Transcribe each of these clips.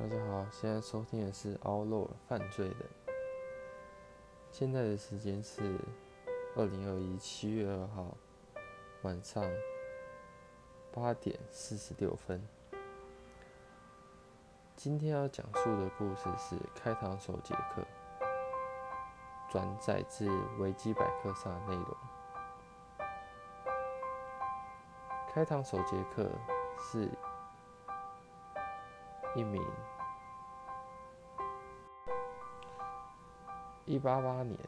大家好，现在收听的是《奥洛犯罪人》。现在的时间是二零二一七月二号晚上八点四十六分。今天要讲述的故事是开膛手杰克，转载自维基百科上的内容。开膛手杰克是一名一八八年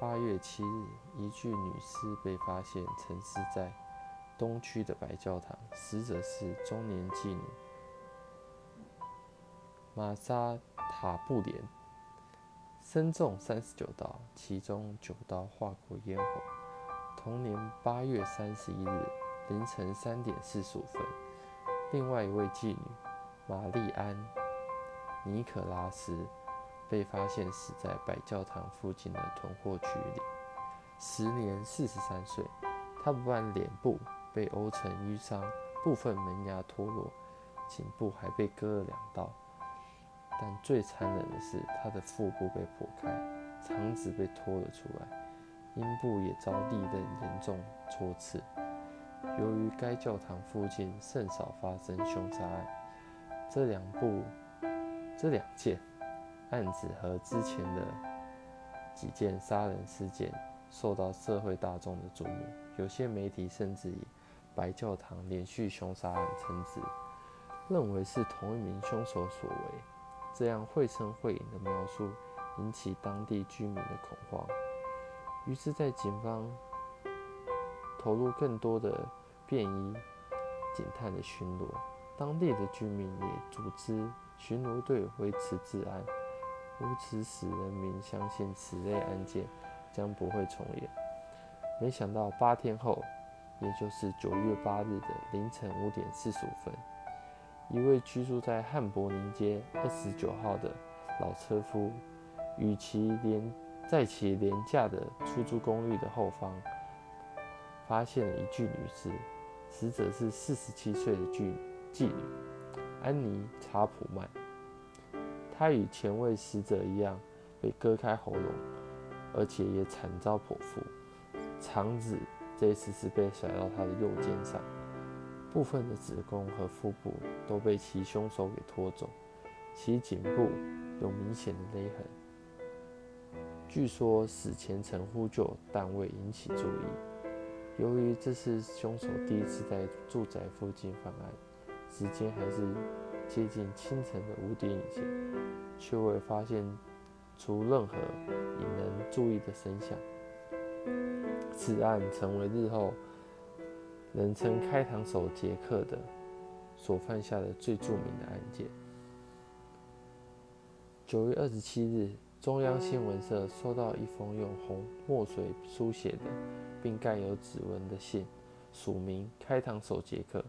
八月七日，一具女尸被发现沉尸在东区的白教堂，死者是中年妓女玛莎塔布莲，身中三十九刀，其中九刀划过咽喉。同年八月三十一日凌晨三点四十五分，另外一位妓女。玛丽安·尼可拉斯被发现死在白教堂附近的囤货区里，时年四十三岁。他不但脸部被殴成淤伤，部分门牙脱落，颈部还被割了两刀。但最残忍的是，他的腹部被破开，肠子被拖了出来，阴部也遭利刃严重戳刺。由于该教堂附近甚少发生凶杀案。这两部、这两件案子和之前的几件杀人事件受到社会大众的瞩目，有些媒体甚至以白教堂连续凶杀案称之，认为是同一名凶手所为。这样绘声绘影的描述引起当地居民的恐慌，于是，在警方投入更多的便衣警探的巡逻。当地的居民也组织巡逻队维持治安，如此使人民相信此类案件将不会重演。没想到八天后，也就是九月八日的凌晨五点四十五分，一位居住在汉柏林街二十九号的老车夫，与其廉在其廉价的出租公寓的后方，发现了一具女尸，死者是四十七岁的妓女。妓女安妮·查普曼，她与前位死者一样被割开喉咙，而且也惨遭剖腹。肠子这一次是被甩到她的右肩上，部分的子宫和腹部都被其凶手给拖走，其颈部有明显的勒痕。据说死前曾呼救，但未引起注意。由于这是凶手第一次在住宅附近犯案。时间还是接近清晨的五点以前，却未发现出任何引人注意的声响。此案成为日后人称“开膛手杰克”的所犯下的最著名的案件。九月二十七日，中央新闻社收到一封用红墨水书写的，并盖有指纹的信，署名“开膛手杰克”。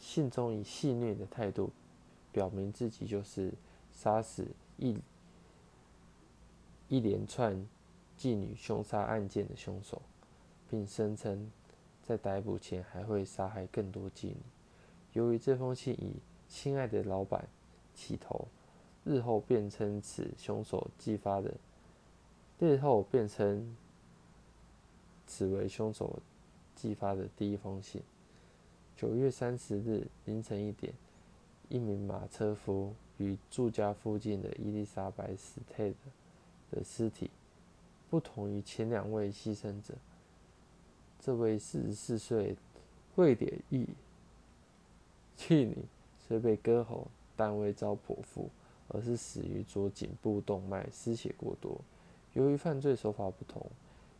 信中以戏谑的态度表明自己就是杀死一一连串妓女凶杀案件的凶手，并声称在逮捕前还会杀害更多妓女。由于这封信以“亲爱的老板”起头，日后便称此凶手寄发的，日后便称此为凶手寄发的第一封信。九月三十日凌晨一点，一名马车夫与住家附近的伊丽莎白·史泰德的尸体，不同于前两位牺牲者。这位四十四岁瑞典裔妓女虽被割喉，但未遭剖腹，而是死于左颈部动脉失血过多。由于犯罪手法不同，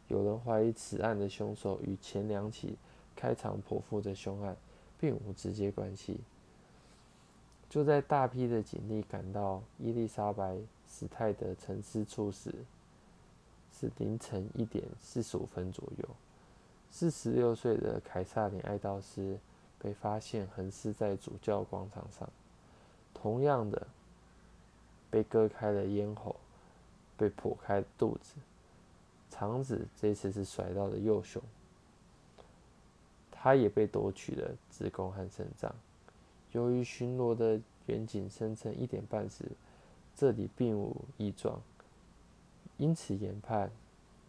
有人怀疑此案的凶手与前两起开场剖腹的凶案。并无直接关系。就在大批的警力赶到伊丽莎白·史泰德沉思处时，是凌晨一点四十五分左右。四十六岁的凯撒琳·爱道斯被发现横尸在主教广场上，同样的被割开了咽喉，被剖开肚子，肠子这次是甩到了右胸。他也被夺取了子宫和肾脏。由于巡逻的远景声称一点半时，这里并无异状，因此研判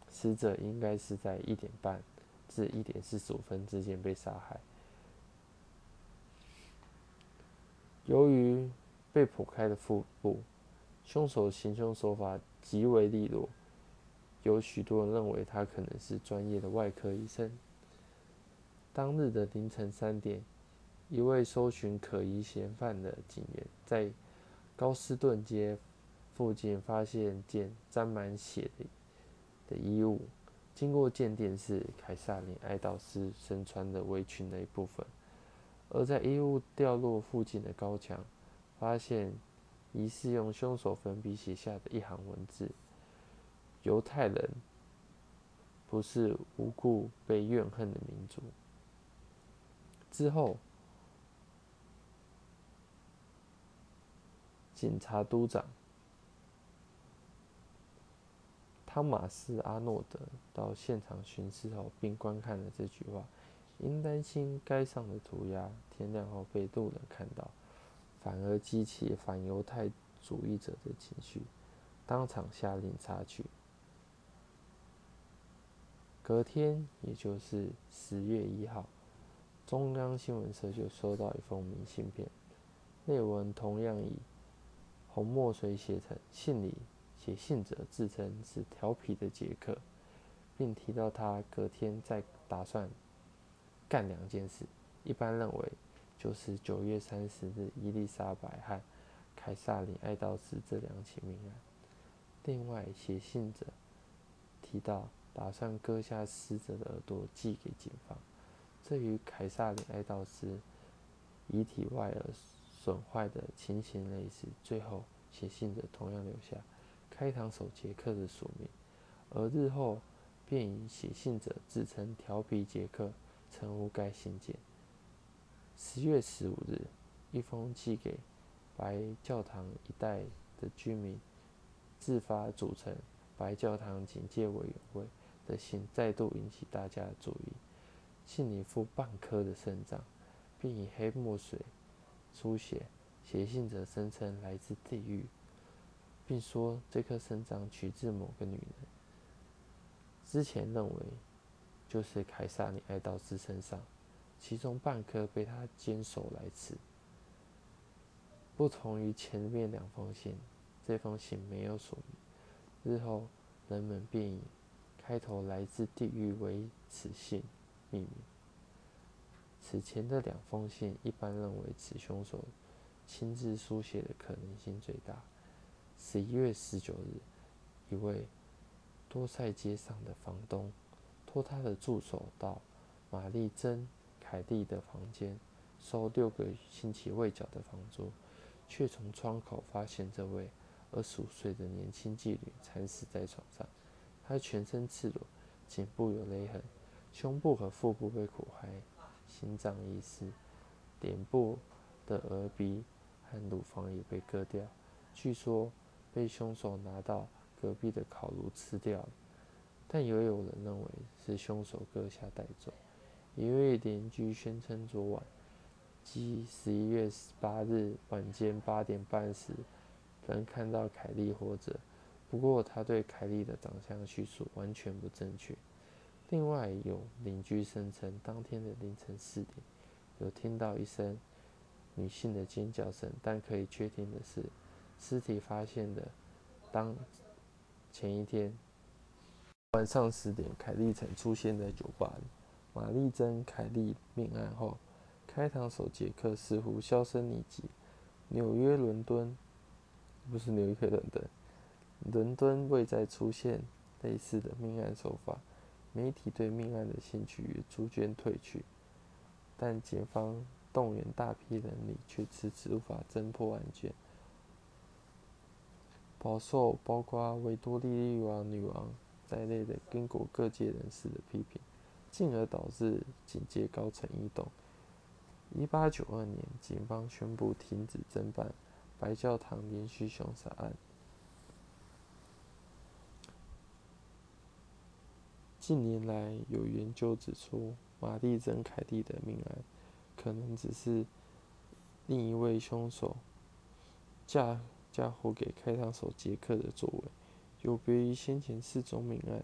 死者应该是在一点半至一点四十五分之间被杀害。由于被剖开的腹部，凶手行凶手法极为利落，有许多人认为他可能是专业的外科医生。当日的凌晨三点，一位搜寻可疑嫌犯的警员在高斯顿街附近发现件沾满血的的衣物，经过鉴定是凯撒琳·爱道斯身穿的围裙的一部分。而在衣物掉落附近的高墙，发现疑似用凶手粉笔写下的一行文字：“犹太人不是无故被怨恨的民族。”之后，警察督长汤马斯·阿诺德到现场巡视后，并观看了这句话。因担心该上的涂鸦天亮后被路人看到，反而激起反犹太主义者的情绪，当场下令擦去。隔天，也就是十月一号，中央新闻社就收到一封明信片，内文同样以红墨水写成，信里写信者自称是调皮的杰克，并提到他隔天在打算。干两件事，一般认为就是九月三十日伊丽莎白和凯撒琳·爱道斯这两起命案。另外，写信者提到打算割下死者的耳朵寄给警方，这与凯撒琳·爱道斯遗体外耳损坏的情形类似。最后，写信者同样留下开膛手杰克的署名，而日后便以写信者自称调皮杰克。称呼该信件。十月十五日，一封寄给白教堂一带的居民自发组成白教堂警戒委员会的信再度引起大家的注意。信里附半颗的肾脏，并以黑墨水书写，写信者声称来自地狱，并说这颗肾脏取自某个女人。之前认为。就是凯撒琳·爱道斯身上，其中半颗被他坚守来吃。不同于前面两封信，这封信没有署名。日后人们便以开头来自地狱为此信秘密。此前的两封信，一般认为此凶手亲自书写的可能性最大。十一月十九日，一位多塞街上的房东。托他的助手到玛丽珍·凯蒂的房间收六个星期未缴的房租，却从窗口发现这位二十五岁的年轻妓女惨死在床上。她全身赤裸，颈部有勒痕，胸部和腹部被苦害，心脏已死，脸部的额鼻和乳房也被割掉，据说被凶手拿到隔壁的烤炉吃掉了。但也有人认为是凶手割下带走。一位邻居宣称，昨晚即十一月十八日晚间八点半时，仍看到凯莉活着。不过，他对凯莉的长相叙述完全不正确。另外，有邻居声称，当天的凌晨四点，有听到一声女性的尖叫声。但可以确定的是，尸体发现的当前一天。晚上十点，凯莉曾出现在酒吧里。玛丽珍·凯莉命案后，开膛手杰克似乎销声匿迹。纽约、伦敦，不是纽约、伦敦，伦敦未再出现类似的命案手法。媒体对命案的兴趣也逐渐退去，但警方动员大批人力，却迟迟无法侦破案件，饱受包括维多利亚女王。在内的英国各界人士的批评，进而导致警界高层异动。一八九二年，警方宣布停止侦办白教堂连续凶杀案。近年来，有研究指出，玛丽珍·凯蒂的命案可能只是另一位凶手嫁嫁祸给开膛手杰克的作为，有别于先前四宗命案。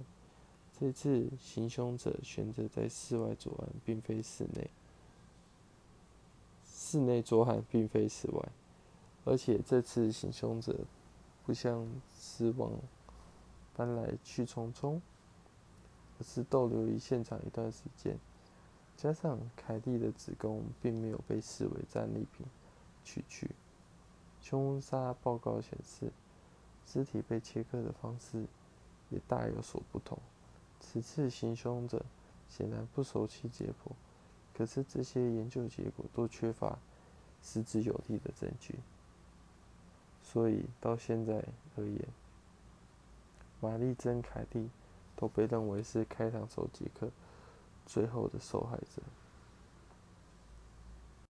这次行凶者选择在室外作案，并非室内；室内作案并非室外。而且这次行凶者不像死亡搬来去匆匆，而是逗留于现场一段时间。加上凯蒂的子宫并没有被视为战利品取去，凶杀报告显示，尸体被切割的方式也大有所不同。此次行凶者显然不熟悉解剖，可是这些研究结果都缺乏实质有力的证据，所以到现在而言，玛丽珍·凯蒂都被认为是开膛手杰克最后的受害者。